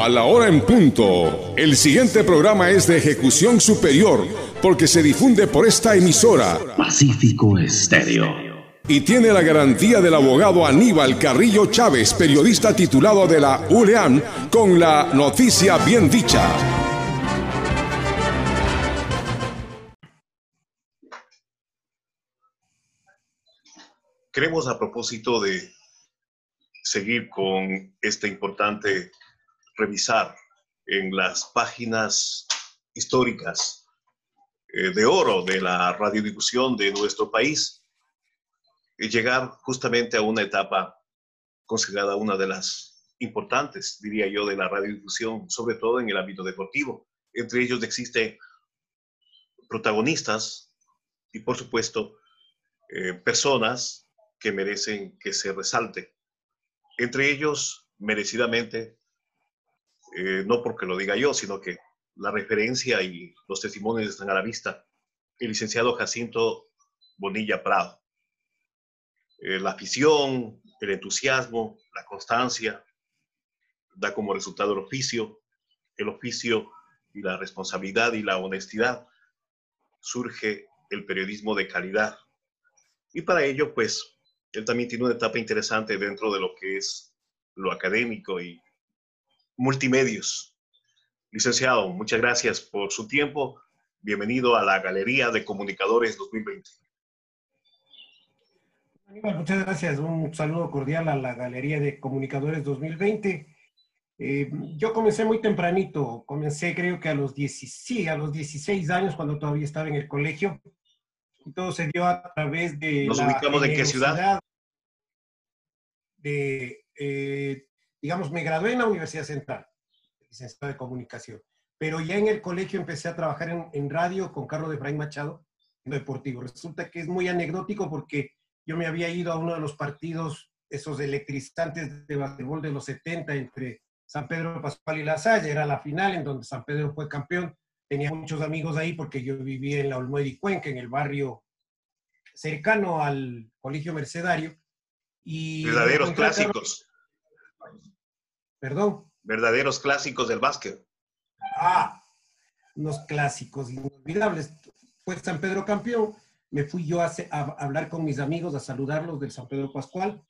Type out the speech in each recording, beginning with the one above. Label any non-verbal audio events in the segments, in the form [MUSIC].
A la hora en punto. El siguiente programa es de ejecución superior porque se difunde por esta emisora. Pacífico Estéreo. Y tiene la garantía del abogado Aníbal Carrillo Chávez, periodista titulado de la ULEAM, con la noticia bien dicha. Queremos a propósito de seguir con este importante revisar en las páginas históricas eh, de oro de la radiodifusión de nuestro país y llegar justamente a una etapa considerada una de las importantes, diría yo, de la radiodifusión, sobre todo en el ámbito deportivo. Entre ellos existen protagonistas y, por supuesto, eh, personas que merecen que se resalte. Entre ellos, merecidamente, eh, no porque lo diga yo, sino que la referencia y los testimonios están a la vista. El licenciado Jacinto Bonilla Prado. Eh, la afición, el entusiasmo, la constancia, da como resultado el oficio, el oficio y la responsabilidad y la honestidad, surge el periodismo de calidad. Y para ello, pues, él también tiene una etapa interesante dentro de lo que es lo académico y multimedios. Licenciado, muchas gracias por su tiempo. Bienvenido a la Galería de Comunicadores 2020. muchas gracias. Un saludo cordial a la Galería de Comunicadores 2020. Eh, yo comencé muy tempranito, comencé creo que a los, 10, a los 16 años cuando todavía estaba en el colegio. Y todo se dio a través de... ¿Nos ubicamos de qué ciudad? De eh, digamos, me gradué en la Universidad Central, licenciado de comunicación, pero ya en el colegio empecé a trabajar en, radio con Carlos de Efraín Machado, en deportivo. Resulta que es muy anecdótico porque yo me había ido a uno de los partidos, esos electrizantes de básquetbol de los 70 entre San Pedro Pascual y La Salle, era la final en donde San Pedro fue campeón. Tenía muchos amigos ahí porque yo vivía en la Olmueda y Cuenca, en el barrio cercano al Colegio Mercedario. Y Verdaderos clásicos. Perdón. Verdaderos clásicos del básquet. Ah, unos clásicos inolvidables. Fue San Pedro campeón. Me fui yo a, hablar con mis amigos, a saludarlos del San Pedro Pascual.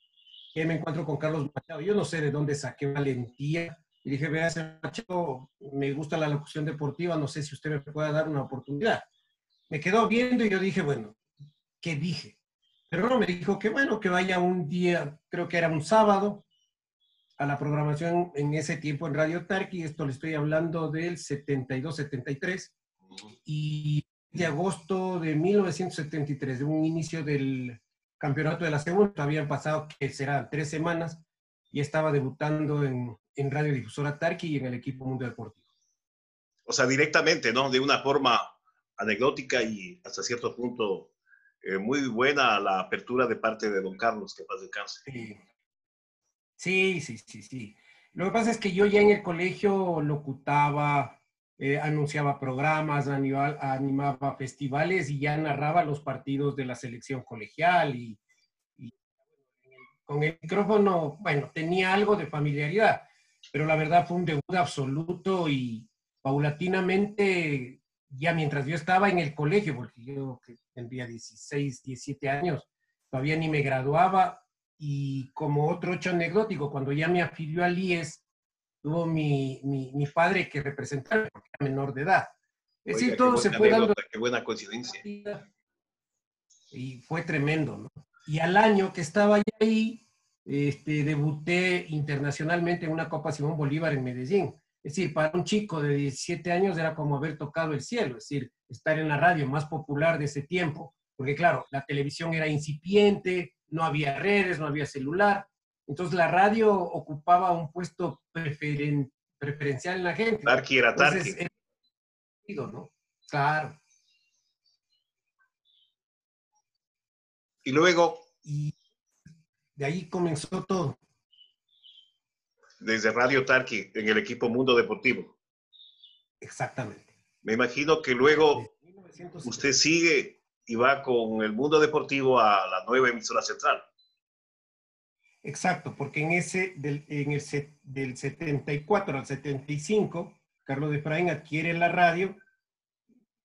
Y me encuentro con Carlos Machado. Yo no sé de dónde saqué valentía. Y dije, vea, Machado, me gusta la locución deportiva, no sé si usted me puede dar una oportunidad. Me quedó viendo y yo dije, bueno, ¿qué dije? Pero no, me dijo que bueno, que vaya un día, creo que era un sábado, a la programación en ese tiempo en Radio Tarqui, esto le estoy hablando del 72-73, y de agosto de 1973, de un inicio del campeonato de la segunda, habían pasado, que serán tres semanas, y estaba debutando en, en Radio Difusora Tarqui y en el equipo Mundo Deportivo. O sea, directamente, ¿no? De una forma anecdótica y hasta cierto punto eh, muy buena la apertura de parte de don Carlos, que paz descanse. Sí. Sí, sí, sí, sí. Lo que pasa es que yo ya en el colegio locutaba, eh, anunciaba programas, animaba, festivales y ya narraba los partidos de la selección colegial y, con el micrófono, bueno, tenía algo de familiaridad, pero la verdad fue un debut absoluto y paulatinamente, ya mientras yo estaba en el colegio, porque yo tendría 16, 17 años, todavía ni me graduaba, y como otro hecho anecdótico, cuando ya me afilió al IES, tuvo mi, mi, padre que representar porque era menor de edad. Es decir, todo se fue dando. Qué buena coincidencia. Y fue tremendo, ¿no? Y al año que estaba ahí, este, debuté internacionalmente en una Copa Simón Bolívar en Medellín. Es decir, para un chico de 17 años era como haber tocado el cielo, es decir, estar en la radio más popular de ese tiempo, porque claro, la televisión era incipiente, no había redes, no había celular. Entonces la radio ocupaba un puesto preferencial en la gente. Tarqui era Tarqui. ¿no? Claro. Y luego... Y de ahí comenzó todo. Desde Radio Tarqui, en el equipo Mundo Deportivo. Exactamente. Me imagino que luego usted sigue y va con el mundo deportivo a la nueva emisora central. Exacto, porque en ese, del, en el, del 74 al 75, Carlos de Efraín adquiere la radio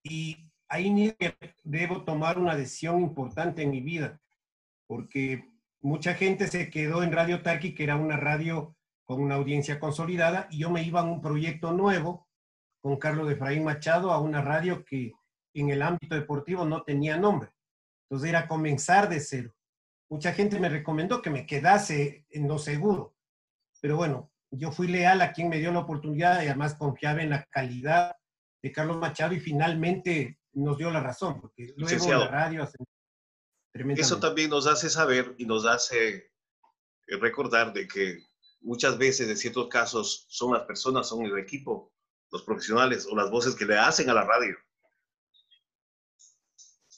y ahí debo tomar una decisión importante en mi vida, porque mucha gente se quedó en Radio Tarqui, que era una radio con una audiencia consolidada, y yo me iba a un proyecto nuevo con Carlos de Efraín Machado a una radio que en el ámbito deportivo no tenía nombre. Entonces era comenzar de cero. Mucha gente me recomendó que me quedase en lo seguro, pero bueno, yo fui leal a quien me dio la oportunidad y además confiaba en la calidad de Carlos Machado y finalmente nos dio la razón, porque luego la radio Eso también nos hace saber y nos hace eh, recordar de que muchas veces, en ciertos casos, son las personas, son el equipo, los profesionales o las voces que le hacen a la radio.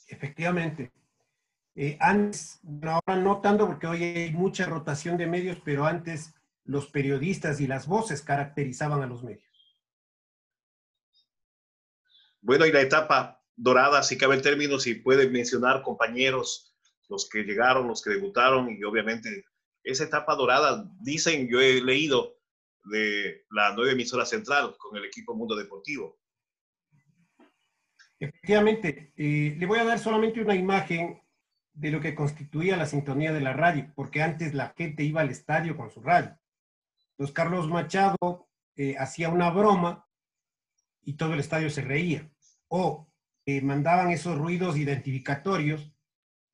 Efectivamente. Eh, antes, ahora no tanto porque hoy hay mucha rotación de medios, pero antes los periodistas y las voces caracterizaban a los medios. Bueno, y la etapa dorada, si cabe el término, si puede mencionar compañeros, los que llegaron, los que debutaron, y obviamente esa etapa dorada, dicen, yo he leído de la nueva emisora central con el equipo Mundo Deportivo. Efectivamente, eh, le voy a dar solamente una imagen de lo que constituía la sintonía de la radio, porque antes la gente iba al estadio con su radio. Entonces Carlos Machado eh, hacía una broma y todo el estadio se reía. O eh, mandaban esos ruidos identificatorios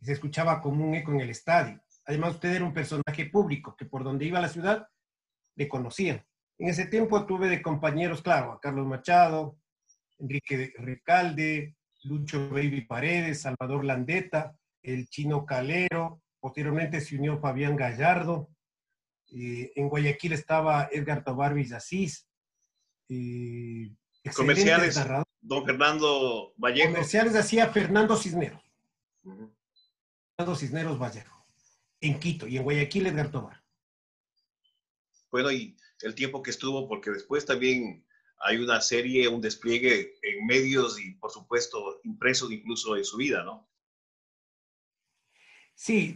y se escuchaba como un eco en el estadio. Además, usted era un personaje público que por donde iba a la ciudad le conocían. En ese tiempo tuve de compañeros, claro, a Carlos Machado, Enrique Recalde, Lucho Baby Paredes, Salvador Landeta, el Chino Calero, posteriormente se unió Fabián Gallardo, eh, en Guayaquil estaba Edgar Tobar Villasís. Eh, comerciales, don Fernando Vallejo. Comerciales hacía Fernando Cisneros. Fernando Cisneros Vallejo. En Quito y en Guayaquil Edgar Tobar. Bueno, y el tiempo que estuvo, porque después también hay una serie, un despliegue en medios y por supuesto impresos incluso en su vida, ¿no? Sí,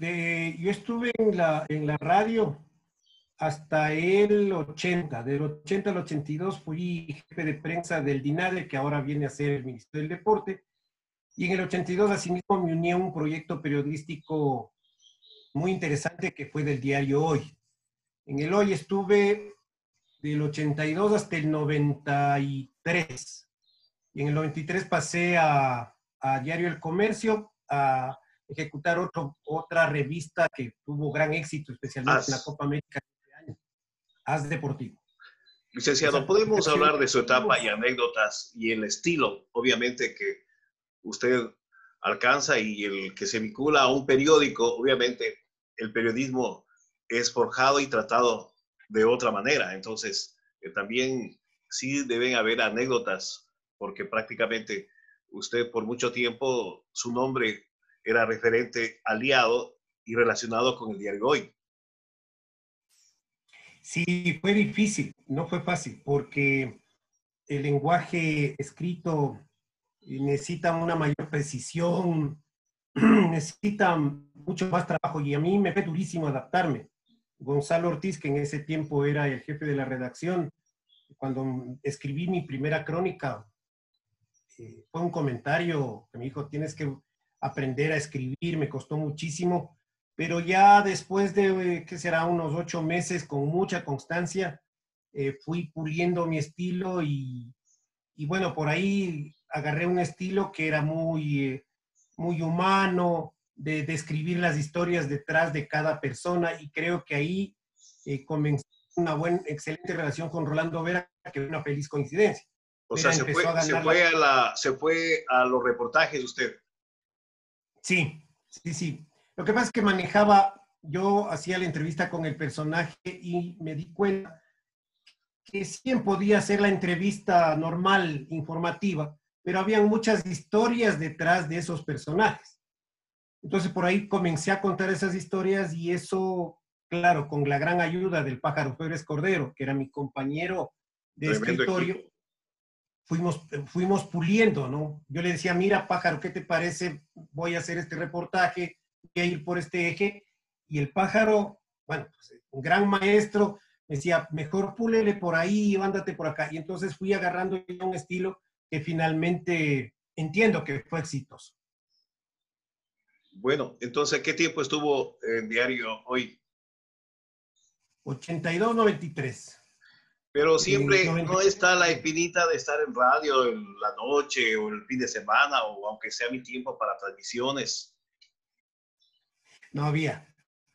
yo estuve en la, en la radio hasta el 80. Del 80 al 82 fui jefe de prensa del DINADE, que ahora viene a ser el Ministerio del Deporte. Y en el 82, asimismo, me uní a un proyecto periodístico muy interesante que fue del diario Hoy. En el Hoy estuve del 82 hasta el 93. Y en el 93 pasé a, a Diario El Comercio, a ejecutar otro, otra revista que tuvo gran éxito, especialmente en la Copa América este año, As Deportivo. Licenciado, ¿podemos hablar de su etapa y anécdotas y el estilo, obviamente, que usted alcanza y el que se vincula a un periódico? Obviamente, el periodismo es forjado y tratado de otra manera. Entonces, eh, también sí deben haber anécdotas, porque prácticamente usted por mucho tiempo, su nombre era referente aliado y relacionado con el diario Hoy. Sí, fue difícil, no fue fácil, porque el lenguaje escrito necesita una mayor precisión, [CLEARS THROAT] necesita mucho más trabajo y a mí me fue durísimo adaptarme. Gonzalo Ortiz, que en ese tiempo era el jefe de la redacción, cuando escribí mi primera crónica, eh, fue un comentario que me dijo, tienes que aprender a escribir, me costó muchísimo, pero ya después de, ¿qué será?, unos ocho meses con mucha constancia, eh, fui puliendo mi estilo y, y, bueno, por ahí agarré un estilo que era muy, eh, muy humano, de describir las historias detrás de cada persona y creo que ahí eh, comenzó una buena, excelente relación con Rolando Vera, que fue una feliz coincidencia. O sea, se fue, se fue, a la, se fue a los reportajes usted. Sí, sí, sí. Lo que pasa es que manejaba, yo hacía la entrevista con el personaje y me di cuenta que sí podía hacer la entrevista normal, informativa, pero había muchas historias detrás de esos personajes. Entonces por ahí comencé a contar esas historias y eso, claro, con la gran ayuda del pájaro Pérez Cordero, que era mi compañero de escritorio, fuimos, fuimos puliendo, ¿no? Yo le decía, mira, pájaro, ¿qué te parece? Voy a hacer este reportaje, voy a ir por este eje. Y el pájaro bueno, pues, un gran maestro me decía, mejor púlele por ahí, ándate por acá. Y entonces fui agarrando un estilo que finalmente entiendo que fue exitoso. Bueno, entonces, ¿qué tiempo estuvo en diario hoy? 82-93. Pero siempre no está la espinita de estar en radio en la noche o el fin de semana o aunque sea mi tiempo para transmisiones. No había,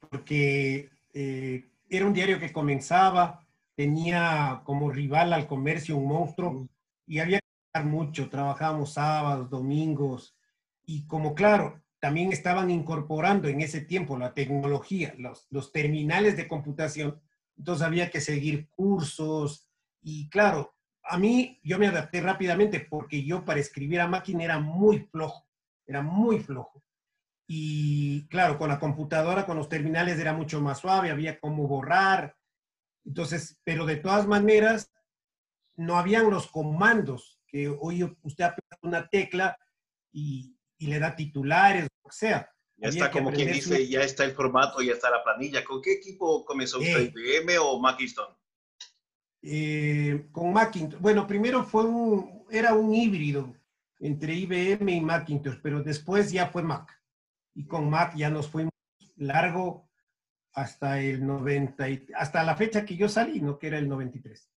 porque eh, era un diario que comenzaba, tenía como rival al comercio un monstruo y había que trabajar mucho, trabajábamos sábados, domingos y como claro, también estaban incorporando en ese tiempo la tecnología, los, los terminales de computación, entonces había que seguir cursos y claro, a mí yo me adapté rápidamente porque yo para escribir a máquina era muy flojo, era muy flojo. Y claro, con la computadora, con los terminales era mucho más suave, había como borrar. Entonces, pero de todas maneras, no habían los comandos que hoy usted aprieta una tecla y, y le da titulares, o sea. Ya está, como quien dice, ya está el formato, ya está la planilla. ¿Con qué equipo comenzó usted, IBM o Macintosh? Eh, con Macintosh. Bueno, primero fue un, era un híbrido entre IBM y Macintosh, pero después ya fue Mac. Y con Mac ya nos fuimos largo hasta el 90, hasta la fecha que yo salí, ¿no? Que era el 93.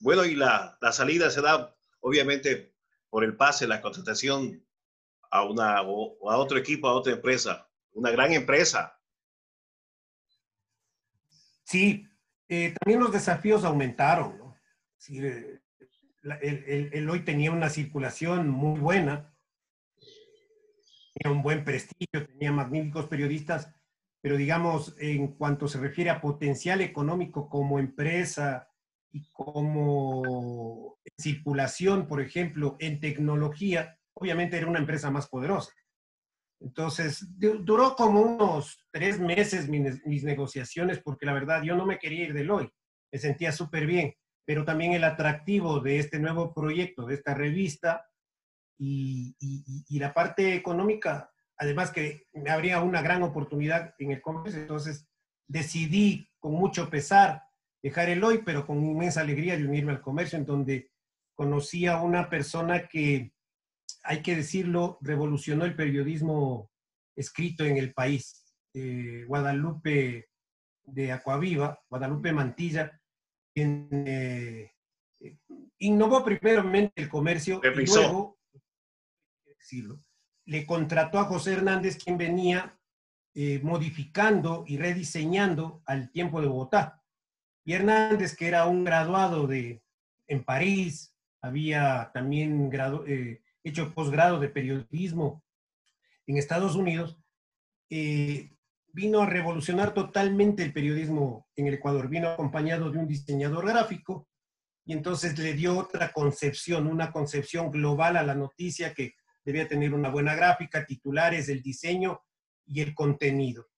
Bueno, y la, la salida se da, obviamente, por el pase, la contratación a, una, a otro equipo, a otra empresa, una gran empresa. Sí, eh, también los desafíos aumentaron. Eh, el, hoy tenía una circulación muy buena, tenía un buen prestigio, tenía magníficos periodistas, pero digamos, en cuanto se refiere a potencial económico como empresa y como circulación, por ejemplo, en tecnología, obviamente era una empresa más poderosa. Entonces, duró como unos tres meses mis, negociaciones porque la verdad yo no me quería ir del hoy, me sentía súper bien, pero también el atractivo de este nuevo proyecto, de esta revista y, y, la parte económica, además que me habría una gran oportunidad en el comercio, entonces decidí con mucho pesar dejar el hoy, pero con inmensa alegría de unirme al comercio, en donde conocí a una persona que hay que decirlo, revolucionó el periodismo escrito en el país. Eh, Guadalupe de Acuaviva, Guadalupe Mantilla, quien eh, innovó primeramente el comercio y luego, decirlo, le contrató a José Hernández, quien venía eh, modificando y rediseñando al tiempo de Bogotá. Y Hernández, que era un graduado de, en París, había también gradu, hecho posgrado de periodismo en Estados Unidos, eh, vino a revolucionar totalmente el periodismo en el Ecuador. Vino acompañado de un diseñador gráfico y entonces le dio otra concepción, una concepción global a la noticia que debía tener una buena gráfica, titulares, el diseño y el contenido.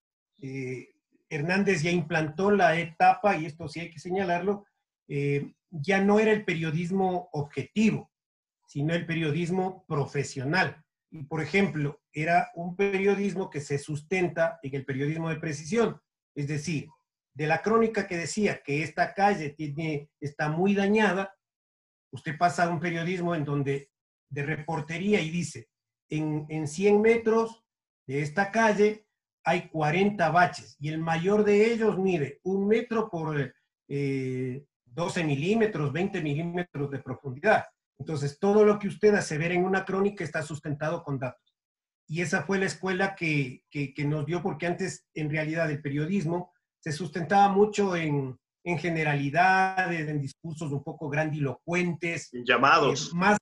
Eh, Hernández ya implantó la etapa, y esto sí hay que señalarlo, eh, ya no era el periodismo objetivo, sino el periodismo profesional. Y, por ejemplo, era un periodismo que se sustenta en el periodismo de precisión, es decir, de la crónica que decía que esta calle tiene, está muy dañada, usted pasa a un periodismo en donde de reportería y dice, en, en 100 metros de esta calle hay 40 baches y el mayor de ellos mide un metro por 12 eh, milímetros, 20 milímetros de profundidad. Entonces, todo lo que usted hace ver en una crónica está sustentado con datos. Y esa fue la escuela que, nos dio, porque antes, en realidad, el periodismo se sustentaba mucho en, generalidades, en discursos un poco grandilocuentes. Llamados. Eh, más,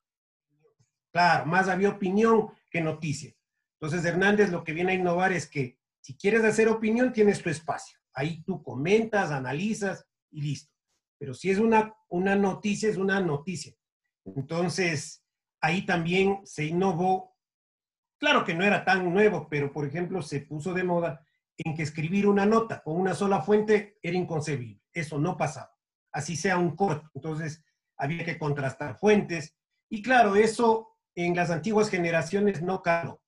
claro, más había opinión que noticia. Entonces, Hernández lo que viene a innovar es que si quieres hacer opinión, tienes tu espacio. Ahí tú comentas, analizas y listo. Pero si es una, una noticia, es una noticia. Entonces, ahí también se innovó. Claro que no era tan nuevo, pero por ejemplo se puso de moda en que escribir una nota con una sola fuente era inconcebible. Eso no pasaba. Así sea un corto. Entonces, había que contrastar fuentes. Y claro, eso en las antiguas generaciones no caló.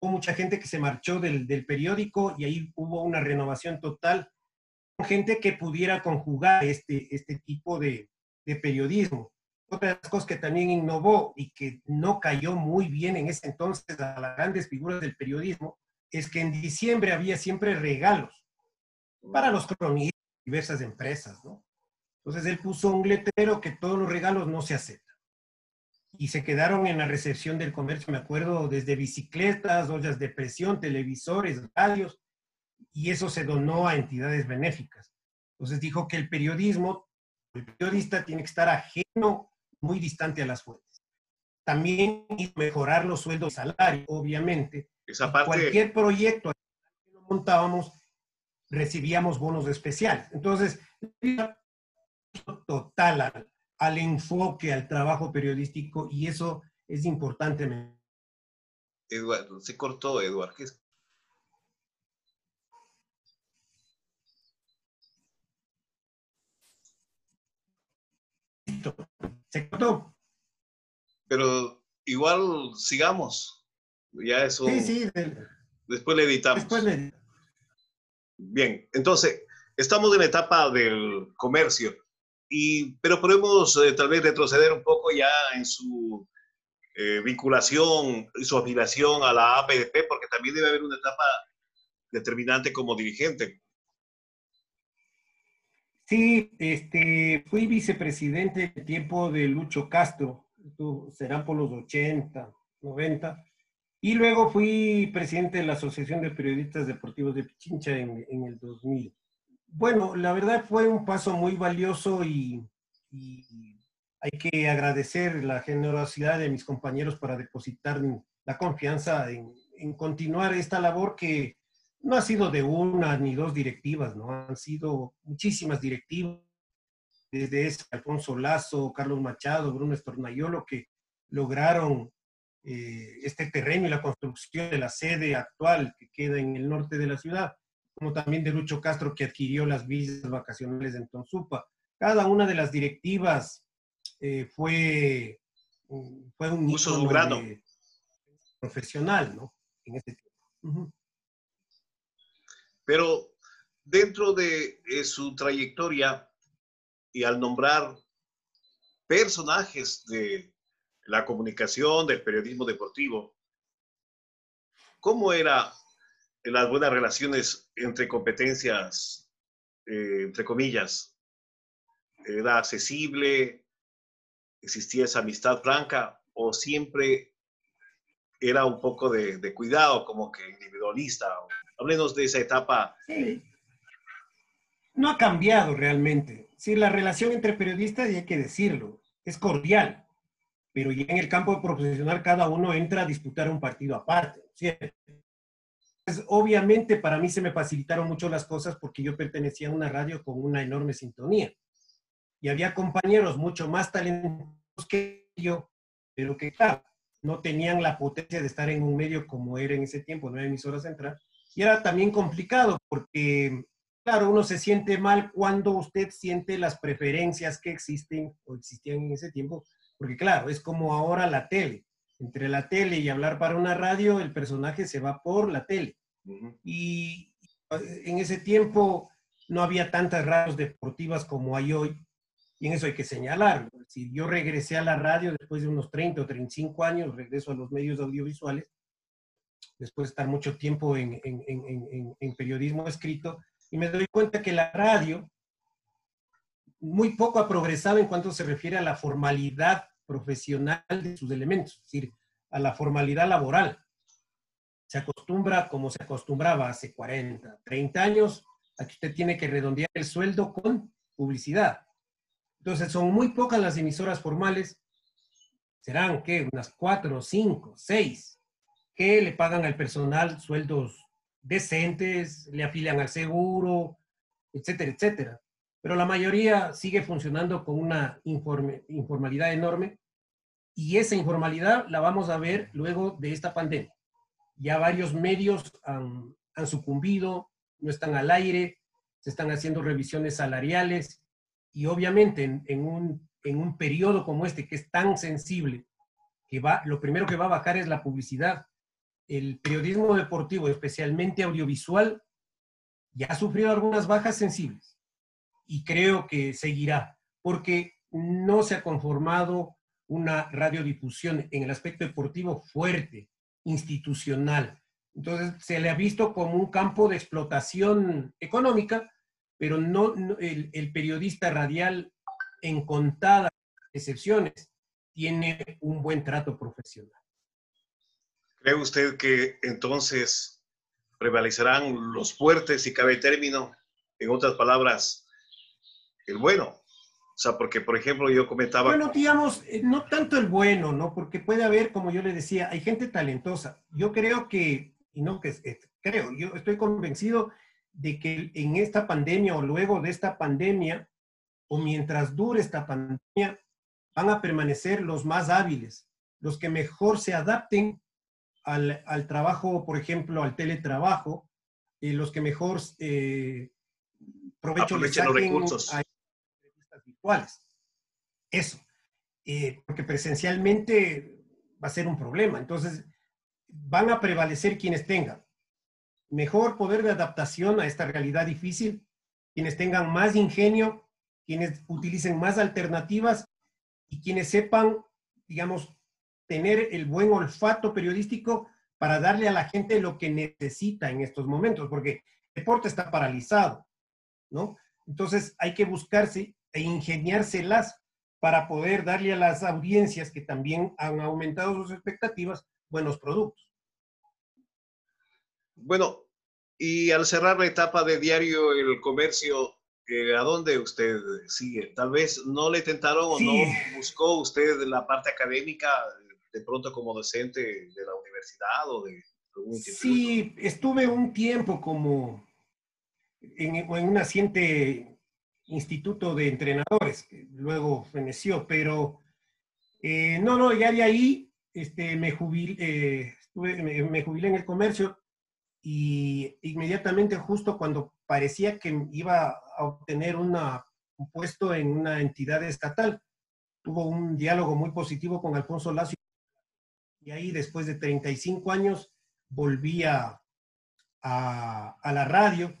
Hubo mucha gente que se marchó del, del periódico y ahí hubo una renovación total gente que pudiera conjugar este, este tipo de periodismo. Otra de las cosas que también innovó y que no cayó muy bien en ese entonces a las grandes figuras del periodismo es que en diciembre había siempre regalos para los cronistas, diversas empresas, ¿no? Entonces él puso un letrero que todos los regalos no se aceptan. Y se quedaron en la recepción del comercio, me acuerdo, desde bicicletas, ollas de presión, televisores, radios, y eso se donó a entidades benéficas. Entonces dijo que el periodismo, el periodista tiene que estar ajeno, muy distante a las fuentes. También mejorar los sueldos y salarios, obviamente. Esa parte... Cualquier proyecto que lo montábamos, recibíamos bonos especiales. Entonces, total al, al, enfoque, al trabajo periodístico, y eso es importante. Eduardo, se cortó, Eduardo. ¿Qué es? Se cortó. Pero igual sigamos. Ya eso. Sí, sí. Después le editamos. Después le editamos. Bien, entonces, estamos en la etapa del comercio, y, pero podemos eh, tal vez retroceder un poco ya en su eh, vinculación y su afiliación a la APDP, porque también debe haber una etapa determinante como dirigente. Sí, este, fui vicepresidente en tiempo de Lucho Castro, serán por los 80, 90, y luego fui presidente de la Asociación de Periodistas Deportivos de Pichincha en, en el 2000. Bueno, la verdad fue un paso muy valioso y, y, hay que agradecer la generosidad de mis compañeros para depositar la confianza en, en continuar esta labor que no ha sido de una ni dos directivas, ¿no? Han sido muchísimas directivas, desde ese Alfonso Lazo, Carlos Machado, Bruno Estornayolo, que lograron eh, este terreno y la construcción de la sede actual que queda en el norte de la ciudad, como también de Lucho Castro, que adquirió las visas vacacionales en Tonsupa. Cada una de las directivas eh, fue, fue un uso logrado profesional, ¿no? En ese tiempo. Uh -huh. Pero dentro de eh, su trayectoria y al nombrar personajes de la comunicación, del periodismo deportivo, ¿cómo eran las buenas relaciones entre competencias, eh, entre comillas? ¿Era accesible? ¿Existía esa amistad franca? ¿O siempre era un poco de, de cuidado, como que individualista? Háblenos de esa etapa. Sí. No ha cambiado realmente. Sí, la relación entre periodistas, y hay que decirlo, es cordial, pero ya en el campo profesional cada uno entra a disputar un partido aparte. Pues, obviamente para mí se me facilitaron mucho las cosas porque yo pertenecía a una radio con una enorme sintonía. Y había compañeros mucho más talentosos que yo, pero que claro, no tenían la potencia de estar en un medio como era en ese tiempo, no emisoras central, y era también complicado porque, claro, uno se siente mal cuando usted siente las preferencias que existen o existían en ese tiempo, porque claro, es como ahora la tele. Entre la tele y hablar para una radio, el personaje se va por la tele. Uh -huh. Y en ese tiempo no había tantas radios deportivas como hay hoy. Y en eso hay que señalarlo. Si yo regresé a la radio después de unos 30 o 35 años, regreso a los medios audiovisuales, después de estar mucho tiempo en, en, en, en, periodismo escrito, y me doy cuenta que la radio muy poco ha progresado en cuanto se refiere a la formalidad profesional de sus elementos, es decir, a la formalidad laboral. Se acostumbra como se acostumbraba hace 40, 30 años, a que usted tiene que redondear el sueldo con publicidad. Entonces, son muy pocas las emisoras formales, serán, ¿qué? Unas cuatro, cinco, seis, que le pagan al personal sueldos decentes, le afilian al seguro, etcétera, etcétera. Pero la mayoría sigue funcionando con una informalidad enorme y esa informalidad la vamos a ver luego de esta pandemia. Ya varios medios han, han sucumbido, no están al aire, se están haciendo revisiones salariales y obviamente en, en, un, en un periodo como este que es tan sensible, que va, lo primero que va a bajar es la publicidad el periodismo deportivo, especialmente audiovisual, ya ha sufrido algunas bajas sensibles y creo que seguirá, porque no se ha conformado una radiodifusión en el aspecto deportivo fuerte, institucional. Entonces se le ha visto como un campo de explotación económica, pero no, el, el, periodista radial en contadas excepciones tiene un buen trato profesional. ¿Cree usted que entonces prevalecerán los fuertes, y cabe término, en otras palabras, el bueno? O sea, porque, por ejemplo, yo comentaba... Bueno, digamos, eh, no tanto el bueno, ¿no? Porque puede haber, como yo le decía, hay gente talentosa. Yo creo que, y no que eh, creo, yo estoy convencido de que en esta pandemia o luego de esta pandemia, o mientras dure esta pandemia, van a permanecer los más hábiles, los que mejor se adapten al, al trabajo, por ejemplo, al teletrabajo, y los que mejor eh, provecho les los recursos. A virtuales. Eso. Eh, porque presencialmente va a ser un problema. Entonces, van a prevalecer quienes tengan mejor poder de adaptación a esta realidad difícil, quienes tengan más ingenio, quienes utilicen más alternativas y quienes sepan, digamos, tener el buen olfato periodístico para darle a la gente lo que necesita en estos momentos, porque el deporte está paralizado, ¿no? Entonces hay que buscarse e ingeniárselas para poder darle a las audiencias que también han aumentado sus expectativas buenos productos. Bueno, y al cerrar la etapa de diario El Comercio, ¿a dónde usted sigue? Tal vez no le tentaron o no buscó usted la parte académica de pronto como docente de la universidad o de algún Sí, estuve un tiempo como en, un naciente instituto de entrenadores, que luego feneció, pero eh, no, no, ya de ahí este, me, jubilé, eh, me, jubilé en el comercio y inmediatamente justo cuando parecía que iba a obtener una, un puesto en una entidad estatal, tuvo un diálogo muy positivo con Alfonso Lacio y ahí después de 35 años volví a, a, a, la radio.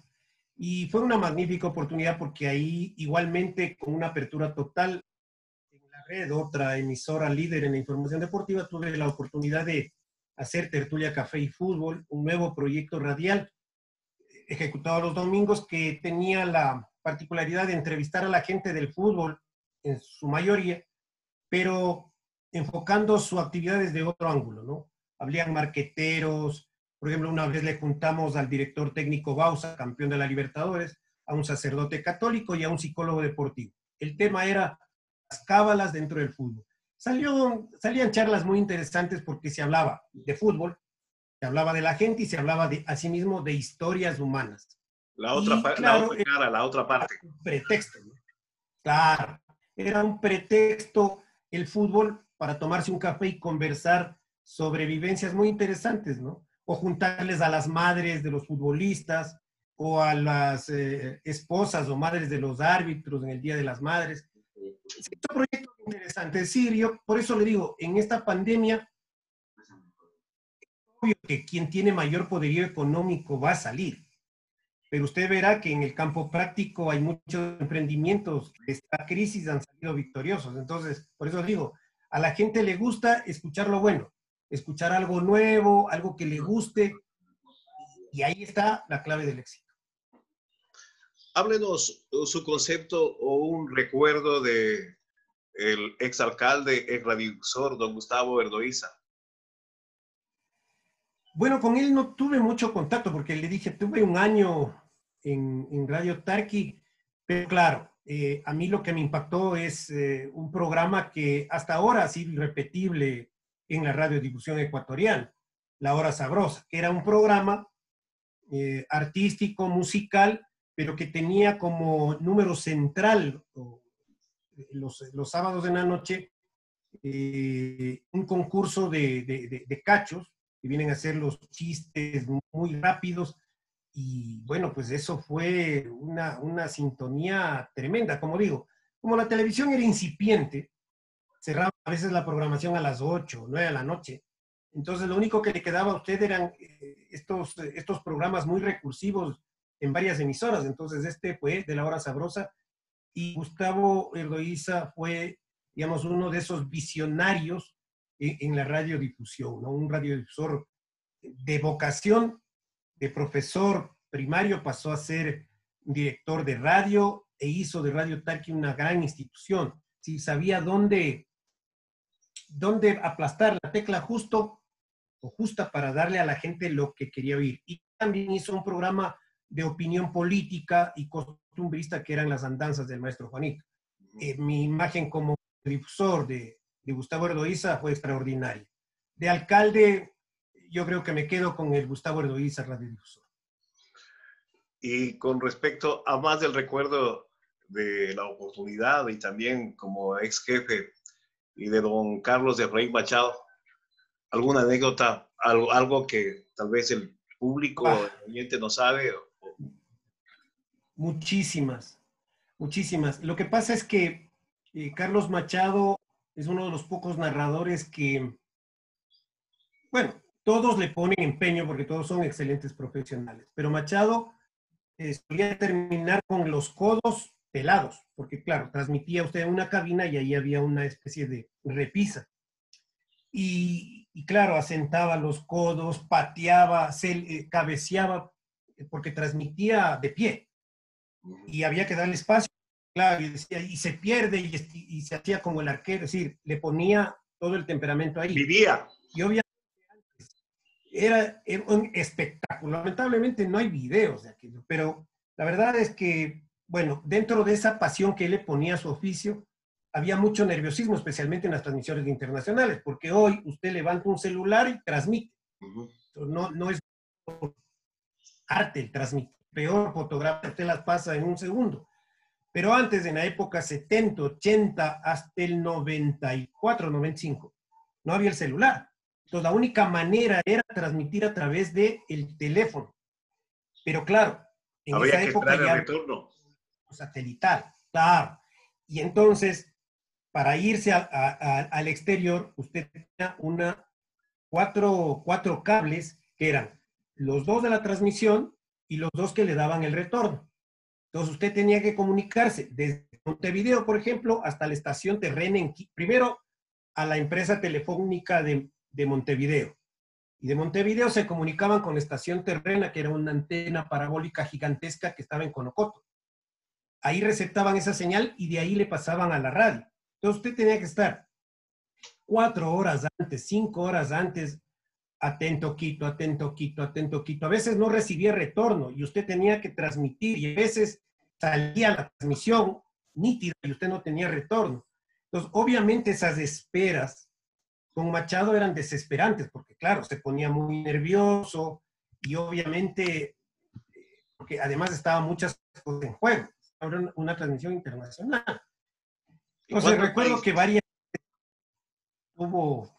Y fue una magnífica oportunidad porque ahí igualmente con una apertura total en la red, otra emisora líder en la información deportiva, tuve la oportunidad de hacer Tertulia Café y Fútbol, un nuevo proyecto radial ejecutado los domingos que tenía la particularidad de entrevistar a la gente del fútbol en su mayoría, pero enfocando su actividad desde otro ángulo, ¿no? Habrían marqueteros, por ejemplo, una vez le juntamos al director técnico Bausa, campeón de la Libertadores, a un sacerdote católico y a un psicólogo deportivo. El tema era las cábalas dentro del fútbol. Salió, salían charlas muy interesantes porque se hablaba de fútbol, se hablaba de la gente y se hablaba de, asimismo de historias humanas. La otra, la otra cara, la otra parte. Pretexto, ¿no? Claro, era un pretexto el fútbol para tomarse un café y conversar sobre vivencias muy interesantes, ¿no? O juntarles a las madres de los futbolistas o a las eh, esposas o madres de los árbitros en el Día de las Madres. Es un proyecto interesante. Es decir, yo por eso le digo, en esta pandemia, es obvio que quien tiene mayor poderío económico va a salir. Pero usted verá que en el campo práctico hay muchos emprendimientos que esta crisis han salido victoriosos. Entonces, por eso digo, a la gente le gusta escuchar lo bueno, escuchar algo nuevo, algo que le guste. Y ahí está la clave del éxito. Háblenos su concepto o un recuerdo de el exalcalde, ex radiodifusor, don Gustavo Verdoiza? Bueno, con él no tuve mucho contacto porque le dije, tuve un año en, Radio Tarqui, pero claro, eh, a mí lo que me impactó es eh, un programa que hasta ahora ha sido irrepetible en la radiodifusión ecuatoriana, La Hora Sabrosa, era un programa eh, artístico, musical, pero que tenía como número central, los, sábados de la noche un concurso de, cachos que vienen a ser los chistes muy rápidos. Y bueno, pues eso fue una, una sintonía tremenda, como digo. Como la televisión era incipiente, cerraba a veces la programación a las 8, 9 de la noche. Entonces lo único que le quedaba a usted eran eh, estos, estos programas muy recursivos en varias emisoras. Entonces, este fue de la hora sabrosa y Gustavo Erdoiza fue, digamos, uno de esos visionarios en, la radiodifusión. Un radiodifusor de vocación, de profesor primario, pasó a ser director de radio e hizo de Radio Tarqui una gran institución. Sí, sabía dónde, dónde aplastar la tecla justo o justa para darle a la gente lo que quería oír. Y también hizo un programa de opinión política y costumbrista que eran las andanzas del maestro Juanito. Eh, mi imagen como difusor de, de Gustavo Erdoiza fue extraordinaria. De alcalde, yo creo que me quedo con el Gustavo Erdoiza radiodifusor. Y con respecto a más del recuerdo de la oportunidad y también como ex jefe y de don Carlos de Rey Machado, alguna anécdota, algo, algo que tal vez el público, Ah. el oyente no sabe. Muchísimas, muchísimas. Lo que pasa es que eh, Carlos Machado es uno de los pocos narradores que, bueno, todos le ponen empeño porque todos son excelentes profesionales, pero Machado eh, solía terminar con los codos pelados, porque claro, transmitía usted en una cabina y ahí había una especie de repisa. Y, y claro, asentaba los codos, pateaba, se eh, cabeceaba, eh, porque transmitía de pie y había que darle espacio, claro, y, decía, y se pierde y, y se hacía como el arquero, es decir, le ponía todo el temperamento ahí. Vivía. Y obviamente era, era un espectáculo. Lamentablemente no hay videos de aquello, pero la verdad es que, bueno, dentro de esa pasión que él le ponía a su oficio, había mucho nerviosismo, especialmente en las transmisiones internacionales, porque hoy usted levanta un celular y transmite. No, no es arte el transmitir. Peor fotografía, usted las pasa en un segundo. Pero antes, en la época 70, 80, hasta el 94, 95, no había el celular. Entonces, la única manera era transmitir a través del el teléfono. Pero claro, en Había esa que época ya retorno. satelital, claro. Y entonces, para irse a- a- a- al exterior, usted tenía una, cuatro, cuatro cables que eran los dos de la transmisión y los dos que le daban el retorno. Entonces usted tenía que comunicarse desde Montevideo, por ejemplo, hasta la estación terrena, en, primero a la empresa telefónica de, de Montevideo. Y de Montevideo se comunicaban con la estación terrena, que era una antena parabólica gigantesca que estaba en Conocoto ahí receptaban esa señal y de ahí le pasaban a la radio. Entonces usted tenía que estar cuatro horas antes, cinco horas antes, atento Quito, atento Quito, atento Quito. A veces no recibía retorno y usted tenía que transmitir y a veces salía la transmisión nítida y usted no tenía retorno. Entonces, obviamente esas esperas con Machado eran desesperantes porque, claro, se ponía muy nervioso y obviamente, porque además estaban muchas cosas en juego. Era una, una transmisión internacional. ¿Y Entonces, recuerdo que varias hubo,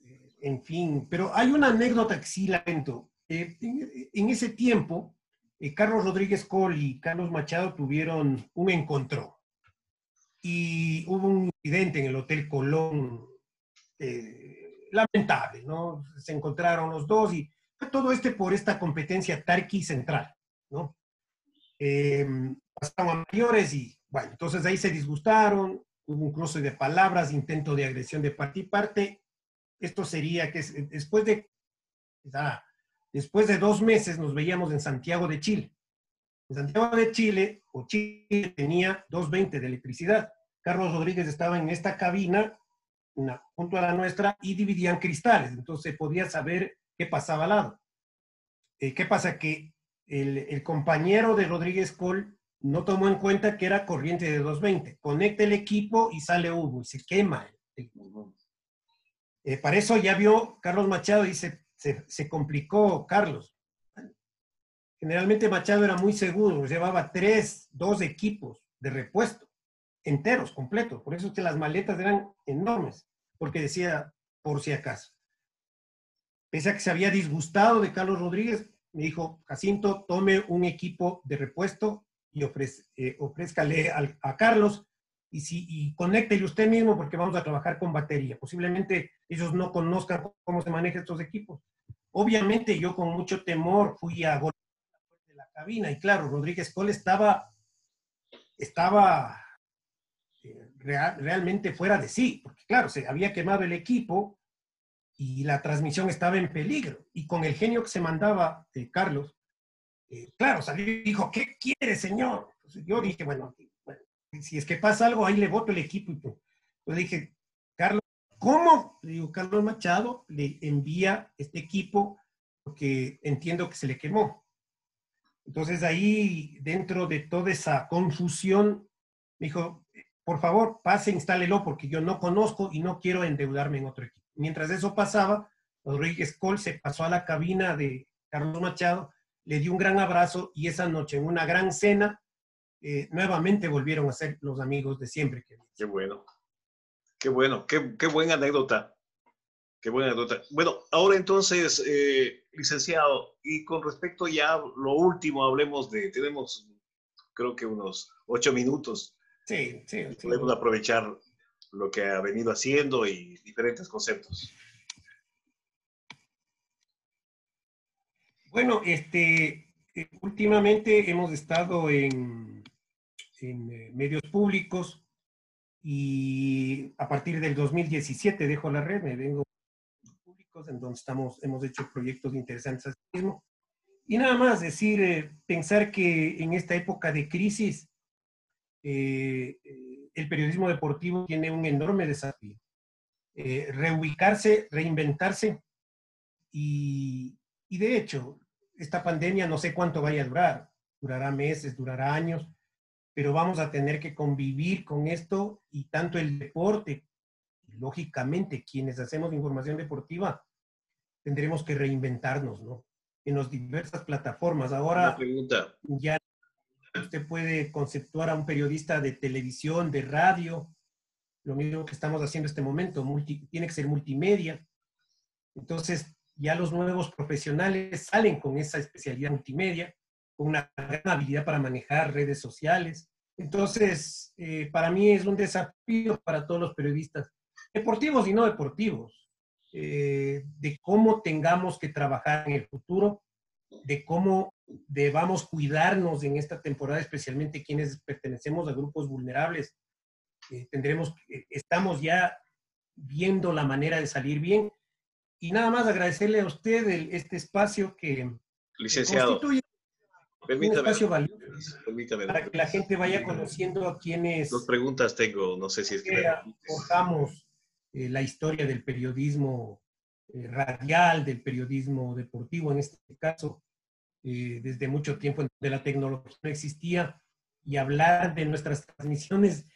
eh, en fin, pero hay una anécdota que sí lamento. Eh, en, en ese tiempo, eh, Carlos Rodríguez Col y Carlos Machado tuvieron un encontrón. Y hubo un incidente en el Hotel Colón eh, lamentable, ¿no? Se encontraron los dos y todo este por esta competencia Tarqui Central, ¿no? Eh, pasaron a mayores y, bueno, entonces ahí se disgustaron, hubo un cruce de palabras, intento de agresión de parte y parte. Esto sería que es- después de, después de dos meses nos veíamos en Santiago de Chile. En Santiago de Chile, o Chile tenía 220 de electricidad. Carlos Rodríguez estaba en esta cabina, junto a la nuestra, y dividían cristales. Entonces podía saber qué pasaba al lado. Eh, ¿Qué pasa? Que el, compañero de Rodríguez Col no tomó en cuenta que era corriente de 220. Conecta el equipo y sale humo y se quema. eh, para eso ya vio Carlos Machado y se, se complicó Carlos. Generalmente Machado era muy seguro, llevaba tres, dos equipos de repuesto, enteros, completos. Por eso es que las maletas eran enormes, porque decía, por si acaso. Pese a que se había disgustado de Carlos Rodríguez, me dijo, Jacinto, tome un equipo de repuesto y ofrez, eh, a Carlos y, si, y conéctele usted mismo porque vamos a trabajar con batería. Posiblemente ellos no conozcan cómo se manejan estos equipos. Obviamente yo con mucho temor fui a golpear la cabina y claro, Rodríguez Cole estaba, estaba eh, realmente fuera de sí, porque claro, se había quemado el equipo y la transmisión estaba en peligro. Y con el genio que se mandaba de Carlos, eh, claro, salió y dijo, ¿qué quiere, señor? yo dije, bueno, si es que pasa algo, ahí le voto el equipo. Y pues, yo dije, Carlos, ¿cómo? Le digo, Carlos Machado le envía este equipo porque entiendo que se le quemó. Entonces ahí, dentro de toda esa confusión, me dijo, por favor, pase, instálelo porque yo no conozco y no quiero endeudarme en otro equipo. Mientras eso pasaba, Rodríguez Col se pasó a la cabina de Carlos Machado, le dio un gran abrazo y esa noche en una gran cena eh, nuevamente volvieron a ser los amigos de siempre. Qué bueno, qué bueno, qué, qué buena anécdota. Qué buena anécdota. Bueno, ahora entonces, eh, licenciado, y con respecto ya lo último, hablemos de, tenemos creo que unos ocho minutos. Sí, sí. Podemos aprovechar lo que ha venido haciendo y diferentes conceptos. Bueno, este, eh, últimamente hemos estado en, en eh, medios públicos y a partir del 2017 dejo la red, me vengo públicos en donde estamos, hemos hecho proyectos interesantes así mismo. Y nada más decir, eh, pensar que en esta época de crisis, eh, el periodismo deportivo tiene un enorme desafío. reubicarse, reinventarse y, y de hecho, esta pandemia no sé cuánto vaya a durar, durará meses, durará años, pero vamos a tener que convivir con esto y tanto el deporte, lógicamente quienes hacemos información deportiva, tendremos que reinventarnos, ¿no? En las diversas plataformas. Ahora pregunta. ya usted puede conceptuar a un periodista de televisión, de radio, lo mismo que estamos haciendo en este momento, tiene que ser multimedia. Entonces, ya los nuevos profesionales salen con esa especialidad multimedia con una gran habilidad para manejar redes sociales. Entonces, eh, para mí es un desafío para todos los periodistas, deportivos y no deportivos, eh, de cómo tengamos que trabajar en el futuro, de cómo debamos cuidarnos en esta temporada, especialmente quienes pertenecemos a grupos vulnerables. Eh, tendremos, estamos ya viendo la manera de salir bien. Y nada más agradecerle a usted este espacio que, Licenciado. constituye Permítame, un espacio valioso para que la gente vaya conociendo a quienes... Dos preguntas tengo, no sé si es que... Forjamos eh, la historia del periodismo eh, radial, del periodismo deportivo en este caso, eh, desde mucho tiempo en donde la tecnología no existía y hablar de nuestras transmisiones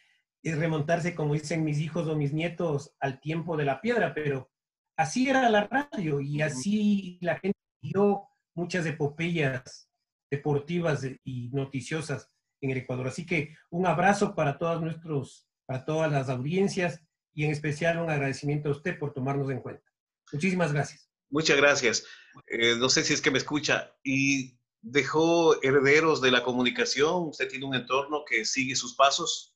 es remontarse, como dicen mis hijos o mis nietos, al tiempo de la piedra, pero así era la radio y así la gente vio muchas epopeyas deportivas y noticiosas en el Ecuador. Así que un abrazo para todos nuestros, para todas las audiencias y en especial un agradecimiento a usted por tomarnos en cuenta. Muchísimas gracias. Muchas gracias. Eh, no sé si es que me escucha. ¿Y dejó herederos de la comunicación? ¿Usted tiene un entorno que sigue sus pasos?